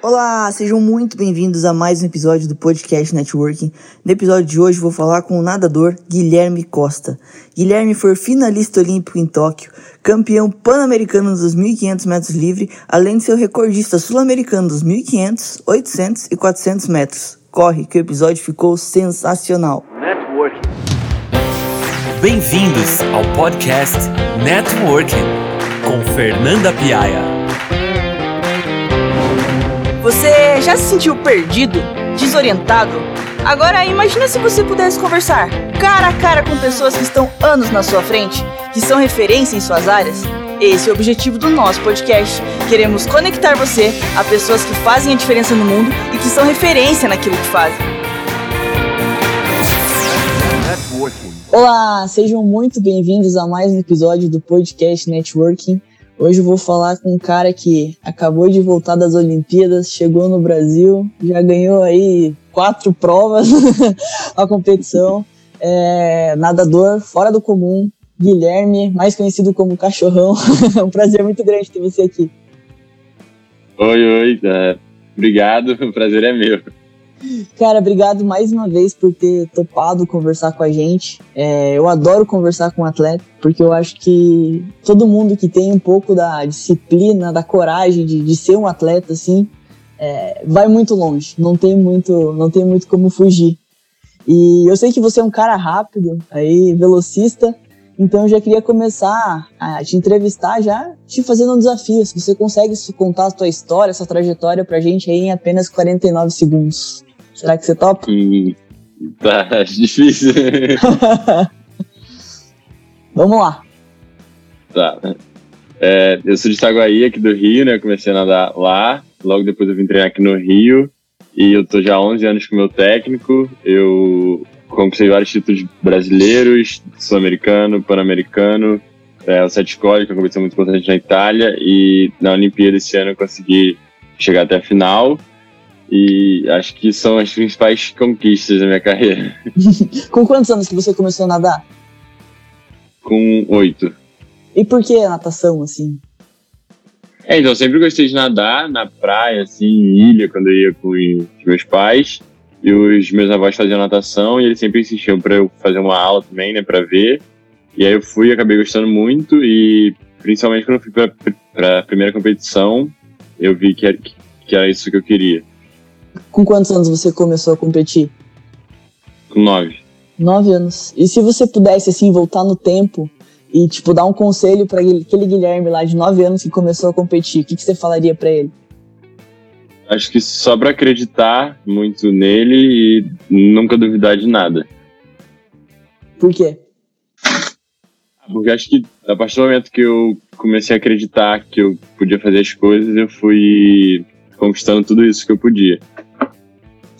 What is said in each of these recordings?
Olá, sejam muito bem-vindos a mais um episódio do Podcast Networking. No episódio de hoje vou falar com o nadador Guilherme Costa. Guilherme foi finalista olímpico em Tóquio, campeão pan-americano dos 1.500 metros livre, além de ser recordista sul-americano dos 1.500, 800 e 400 metros. Corre que o episódio ficou sensacional. Networking. Bem-vindos ao podcast Networking com Fernanda Piaia. Já se sentiu perdido, desorientado? Agora imagina se você pudesse conversar cara a cara com pessoas que estão anos na sua frente, que são referência em suas áreas. Esse é o objetivo do nosso podcast. Queremos conectar você a pessoas que fazem a diferença no mundo e que são referência naquilo que fazem. Olá, sejam muito bem-vindos a mais um episódio do podcast Networking. Hoje vou falar com um cara que acabou de voltar das Olimpíadas, chegou no Brasil, já ganhou aí quatro provas a competição. É, nadador fora do comum, Guilherme, mais conhecido como Cachorrão. é um prazer muito grande ter você aqui. Oi, oi, é, obrigado, o prazer é meu. Cara, obrigado mais uma vez por ter topado conversar com a gente. É, eu adoro conversar com atleta, porque eu acho que todo mundo que tem um pouco da disciplina, da coragem de, de ser um atleta, assim, é, vai muito longe. Não tem muito, não tem muito como fugir. E eu sei que você é um cara rápido, aí velocista, então eu já queria começar a te entrevistar já te fazendo um desafio. Se você consegue contar a sua história, essa trajetória pra gente aí em apenas 49 segundos. Será que você topa? Hum, tá difícil. Vamos lá. Tá. É, eu sou de Itaguaí, aqui do Rio, né? Eu comecei a nadar lá. Logo depois eu vim treinar aqui no Rio. E eu tô já há 11 anos com meu técnico. Eu conquistei vários títulos brasileiros, sul-americano, pan-americano. É, o Sete Escola, que é uma competição muito importante na Itália. E na Olimpíada esse ano eu consegui chegar até a final. E acho que são as principais conquistas da minha carreira. Com quantos anos que você começou a nadar? Com oito. E por que a natação, assim? É, então, eu sempre gostei de nadar na praia, assim, em ilha, quando eu ia com os meus pais. E os meus avós faziam natação e eles sempre insistiam para eu fazer uma aula também, né, para ver. E aí eu fui, acabei gostando muito e principalmente quando eu fui para a primeira competição, eu vi que era, que era isso que eu queria. Com quantos anos você começou a competir? Com nove. Nove anos. E se você pudesse, assim, voltar no tempo e, tipo, dar um conselho para aquele Guilherme lá de nove anos que começou a competir, o que, que você falaria para ele? Acho que só para acreditar muito nele e nunca duvidar de nada. Por quê? Porque acho que a partir do momento que eu comecei a acreditar que eu podia fazer as coisas, eu fui conquistando tudo isso que eu podia.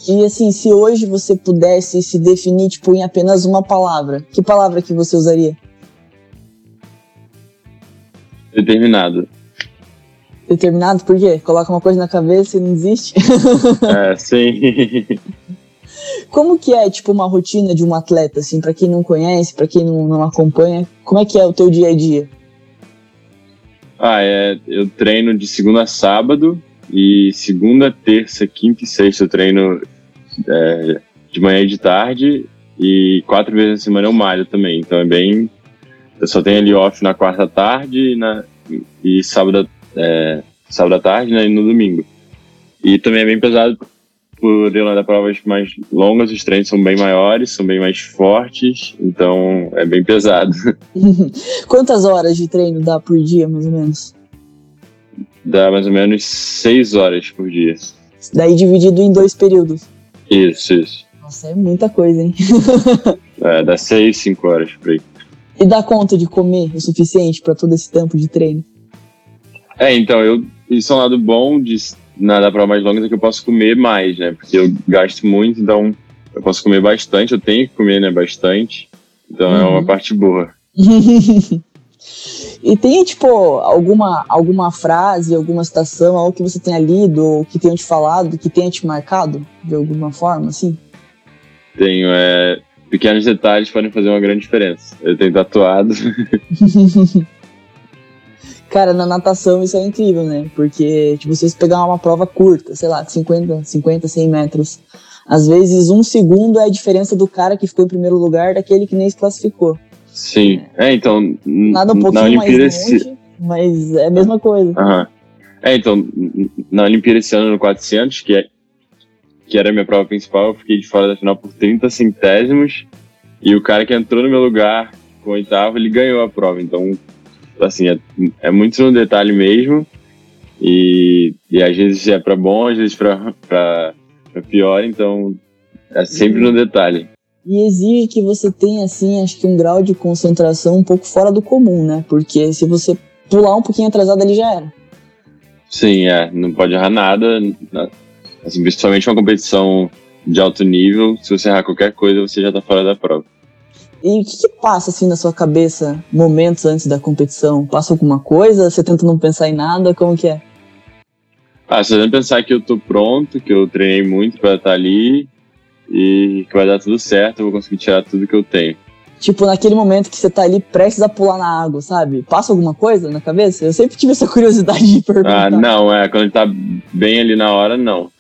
E assim, se hoje você pudesse se definir tipo em apenas uma palavra, que palavra que você usaria? Determinado. Determinado por quê? Coloca uma coisa na cabeça e não desiste? é, sim. Como que é, tipo, uma rotina de um atleta, assim, para quem não conhece, para quem não, não acompanha, como é que é o teu dia a dia? Ah, é, eu treino de segunda a sábado, e segunda, terça, quinta e sexta eu treino é, de manhã e de tarde. E quatro vezes na semana eu malho também. Então é bem. Eu só tenho ali off na quarta tarde e, na, e sábado, é, sábado à tarde né, e no domingo. E também é bem pesado por eu nadar provas mais longas, os treinos são bem maiores, são bem mais fortes, então é bem pesado. Quantas horas de treino dá por dia, mais ou menos? Dá mais ou menos seis horas por dia. Daí dividido em dois períodos. Isso, isso. Nossa, é muita coisa, hein? é, dá seis, cinco horas por aí. E dá conta de comer o suficiente para todo esse tempo de treino? É, então, eu, isso é um lado bom de nadar para mais longas é que eu posso comer mais, né? Porque eu gasto muito, então eu posso comer bastante, eu tenho que comer, né, bastante. Então uhum. é uma uhum. parte boa. E tem, tipo, alguma, alguma frase, alguma citação, algo que você tenha lido, ou que tenha te falado, que tenha te marcado de alguma forma, assim? Tenho, é. Pequenos detalhes podem fazer uma grande diferença. Eu tenho tatuado. Cara, na natação isso é incrível, né? Porque, tipo, se você pegar uma prova curta, sei lá, 50, 50, 100 metros, às vezes um segundo é a diferença do cara que ficou em primeiro lugar daquele que nem se classificou. Sim, é, então. Nada um pouquinho mais longe, mas é a mesma coisa. Aham. É, então, na Olimpíada esse ano no 400, que, é, que era a minha prova principal, eu fiquei de fora da final por 30 centésimos. E o cara que entrou no meu lugar com oitavo, ele ganhou a prova. Então, assim, é, é muito no detalhe mesmo. E, e às vezes é para bom, às vezes para pior. Então, é sempre no detalhe. E exige que você tenha, assim, acho que um grau de concentração um pouco fora do comum, né? Porque se você pular um pouquinho atrasado, ele já era. Sim, é. Não pode errar nada. Assim, principalmente uma competição de alto nível. Se você errar qualquer coisa, você já tá fora da prova. E o que, que, passa assim na sua cabeça momentos antes da competição? Passa alguma coisa? Você tenta não pensar em nada? Como que é? Ah, você tenta pensar que eu tô pronto, que eu treinei muito para estar ali e que vai dar tudo certo, eu vou conseguir tirar tudo que eu tenho. Tipo, naquele momento que você tá ali prestes a pular na água, sabe? Passa alguma coisa na cabeça? Eu sempre tive essa curiosidade de perguntar. Ah, não, é. Quando tá bem ali na hora, não.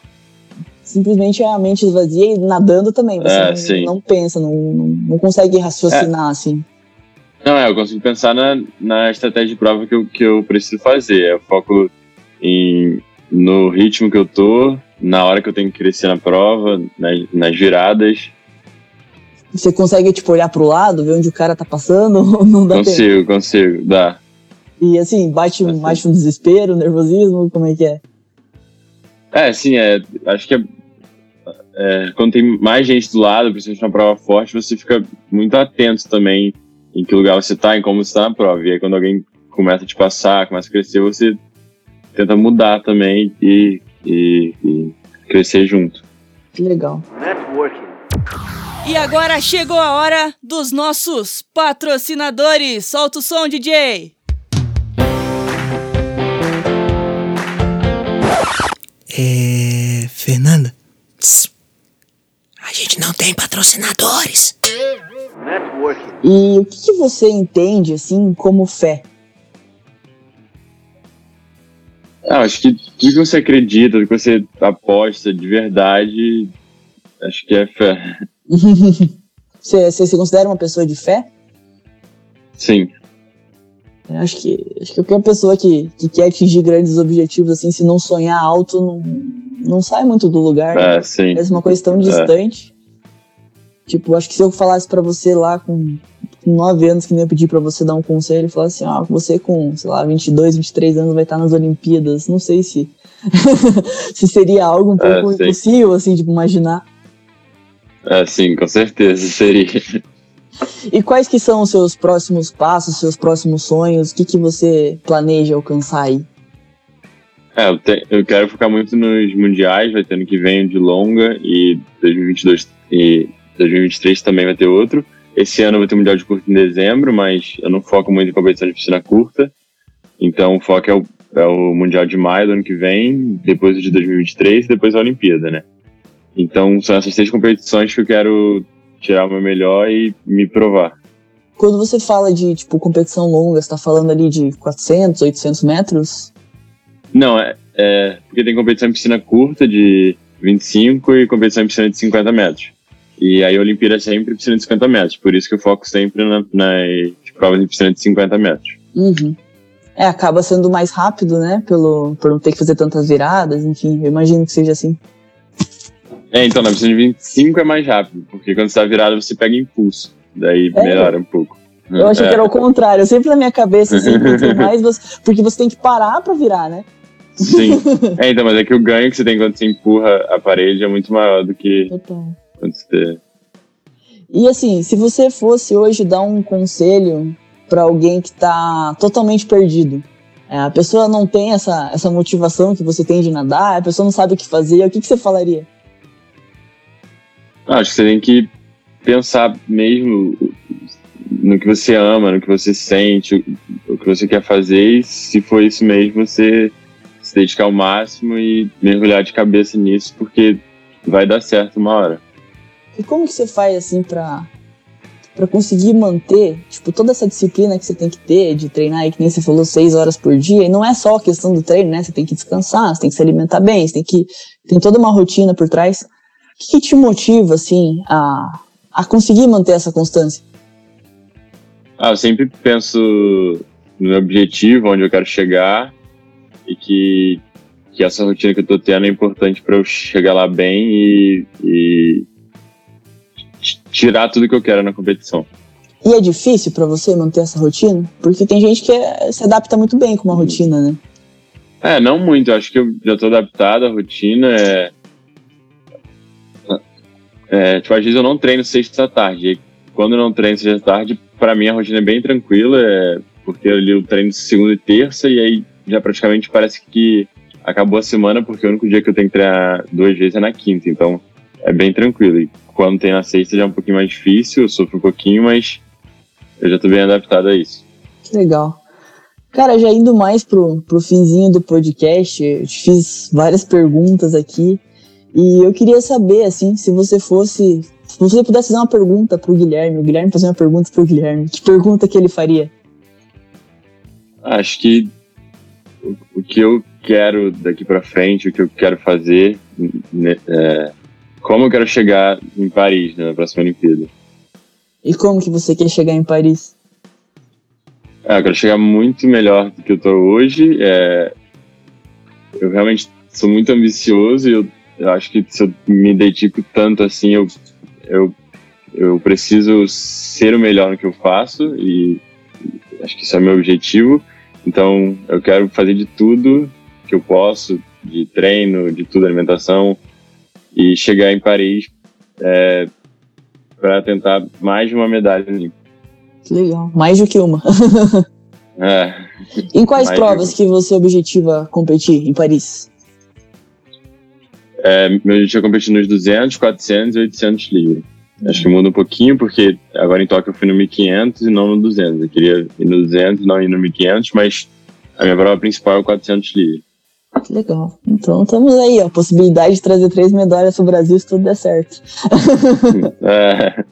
Simplesmente é a mente esvazia e nadando também. Você é, não, não, pensa, não, não, não consegue raciocinar, é. assim. Não, é, eu consigo pensar na, na estratégia de prova que eu, que eu preciso fazer. Eu foco em, no ritmo que eu tô, na hora que eu tenho que crescer na prova, nas, nas viradas você consegue, tipo, olhar pro lado, ver onde o cara tá passando? não dá consigo, tempo? consigo, dá. E assim, bate, bate um desespero, um nervosismo, como é que é? É, sim, é, acho que é, é, quando tem mais gente do lado, principalmente uma prova forte, você fica muito atento também em que lugar você tá, em como você tá na prova. E aí quando alguém começa a te passar, começa a crescer, você tenta mudar também e, e, e crescer junto. Que legal. Networking. E agora chegou a hora dos nossos patrocinadores. Solta o som, DJ. É. Fernanda? Psst. A gente não tem patrocinadores. E o que, que você entende, assim, como fé? Ah, acho que tudo que você acredita, tudo que você aposta de verdade, acho que é fé. você, você se considera uma pessoa de fé? Sim. Eu acho que, acho que qualquer pessoa que, que quer atingir grandes objetivos, assim, se não sonhar alto, não, não sai muito do lugar. É, né? sim. É uma coisa tão distante. É. Tipo, acho que se eu falasse para você lá com, 9 anos, que nem eu pedi para você dar um conselho, e falasse assim, ah, você com, sei lá, 22, 23 anos vai estar nas Olimpíadas. Não sei se, se seria algo um é, pouco é, impossível, assim, de imaginar. É, sim, com certeza seria. E quais que são os seus próximos passos, seus próximos sonhos? O que, que você planeja alcançar aí? É, eu, te, eu quero focar muito nos mundiais, vai ter ano que vem de longa e 2022 e 2023 também vai ter outro. Esse ano vai ter o mundial de curta em dezembro, mas eu não foco muito em competição de piscina curta. Então o foco é o, é o mundial de maio do ano que vem, depois o de 2023 e depois a Olimpíada, né? Então são essas três competições que eu quero tirar o meu melhor e me provar. Quando você fala de tipo competição longa, você tá falando ali de 400, 800 metros? Não, é, é porque tem competição em piscina curta de 25 e competição em piscina de 50 metros. E aí a Olimpíada é sempre piscina de 50 metros, por isso que eu foco sempre na, nas provas de piscina de 50 metros. Uhum. É, acaba sendo mais rápido, né? Pelo, por não ter que fazer tantas viradas, enfim, eu imagino que seja assim. É, então, na piscina de 25 é mais rápido, porque quando você tá virado você pega impulso. Daí é. melhora um pouco. Eu achei é. que era o contrário. Sempre na minha cabeça, assim, mais você, porque você tem que parar pra virar, né? Sim. É, então, mas é que o ganho que você tem quando você empurra a parede é muito maior do que Total. Quando você. E assim, se você fosse hoje dar um conselho para alguém que tá totalmente perdido, é, a pessoa não tem essa, essa motivação que você tem de nadar, a pessoa não sabe o que fazer, o que, que você falaria? Acho que você tem que pensar mesmo no que você ama, no que você sente, o que você quer fazer, e se for isso mesmo, você se dedicar ao máximo e mergulhar de cabeça nisso, porque vai dar certo uma hora. E como que você faz assim pra, para conseguir manter, tipo, toda essa disciplina que você tem que ter de treinar aí, que nem você falou, seis horas por dia, e não é só a questão do treino, né? Você tem que descansar, você tem que se alimentar bem, você tem que. Tem toda uma rotina por trás. O que, que te motiva, assim, a, a conseguir manter essa constância? Ah, eu sempre penso no meu objetivo, onde eu quero chegar, e que, que essa rotina que eu tô tendo é importante para eu chegar lá bem e, e tirar tudo que eu quero na competição. E é difícil para você manter essa rotina? Porque tem gente que é, se adapta muito bem com uma rotina, né? É, não muito. Eu acho que eu já tô adaptado à rotina. É, é, tipo, às vezes eu não treino sexta da tarde. E quando eu não treino sexta da tarde, para mim a rotina é bem tranquila, é, porque ali eu treino segunda e terça e aí já praticamente parece que acabou a semana, porque o único dia que eu tenho que treinar duas vezes é na quinta. Então é bem tranquilo. E quando tem na sexta já é um pouquinho mais difícil, eu sofro um pouquinho, mas eu já tô bem adaptado a isso. Que legal. Cara, já indo mais pro, pro finzinho do podcast, eu te fiz várias perguntas aqui. E eu queria saber, assim, se você fosse. Se você pudesse fazer uma pergunta pro Guilherme, o Guilherme fazer uma pergunta pro Guilherme, que pergunta que ele faria? Acho que o, o que eu quero daqui para frente, o que eu quero fazer, é, como eu quero chegar em Paris, né, na próxima Olimpíada. E como que você quer chegar em Paris? É, eu quero chegar muito melhor do que eu tô hoje. É, eu realmente sou muito ambicioso e eu, eu, acho que se eu me dedico tanto assim, eu, eu, eu preciso ser o melhor no que eu faço e acho que isso é meu objetivo. Então, eu quero fazer de tudo que eu posso, de treino, de tudo, alimentação, e chegar em Paris é, para tentar mais de uma medalha Que legal, mais do que uma. é. Em quais provas que você objetiva competir em Paris? É, meu objetivo é competir nos 200, 400 e 800 livre. Acho que muda um pouquinho, porque agora em Tóquio eu fui no 1500 e não no 200. Eu queria ir no 200 e não ir no 1500, mas a minha prova principal é o 400 livre. Que legal. Então estamos aí, ó. Possibilidade de trazer três medalhas pro Brasil se tudo der certo. é.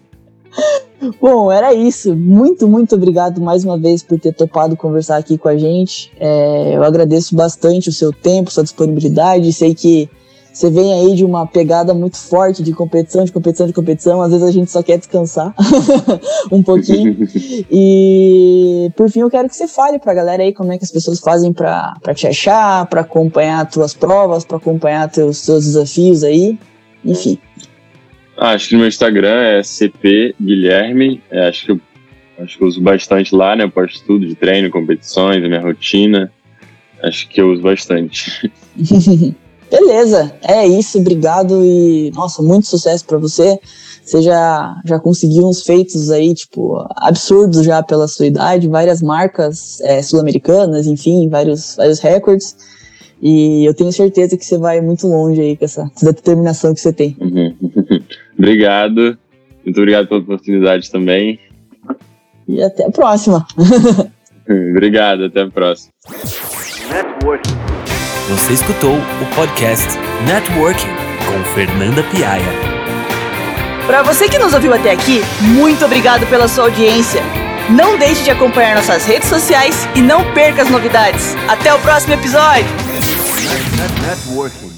Bom, era isso. Muito, muito obrigado mais uma vez por ter topado conversar aqui com a gente. É, eu agradeço bastante o seu tempo, sua disponibilidade. Sei que você vem aí de uma pegada muito forte de competição, de competição, de competição. Às vezes a gente só quer descansar um pouquinho. e por fim, eu quero que você fale pra galera aí como é que as pessoas fazem pra, pra te achar, pra acompanhar tuas provas, pra acompanhar teus, teus desafios aí. Enfim. Ah, acho que no meu Instagram é CP Guilherme. É, acho que eu acho que eu uso bastante lá, né? Eu posto tudo de treino, competições, minha rotina. Acho que eu uso bastante. Beleza, é isso, obrigado e nossa, muito sucesso para você. Você já, já conseguiu uns feitos aí, tipo, absurdos já pela sua idade, várias marcas é, sul-americanas, enfim, vários, vários recordes. E eu tenho certeza que você vai muito longe aí com essa, essa determinação que você tem. Uhum. obrigado. Muito obrigado pela oportunidade também. E até a próxima. obrigado, até a próxima. Networking. Você escutou o podcast Networking com Fernanda Piaia. Para você que nos ouviu até aqui, muito obrigado pela sua audiência. Não deixe de acompanhar nossas redes sociais e não perca as novidades. Até o próximo episódio. Networking.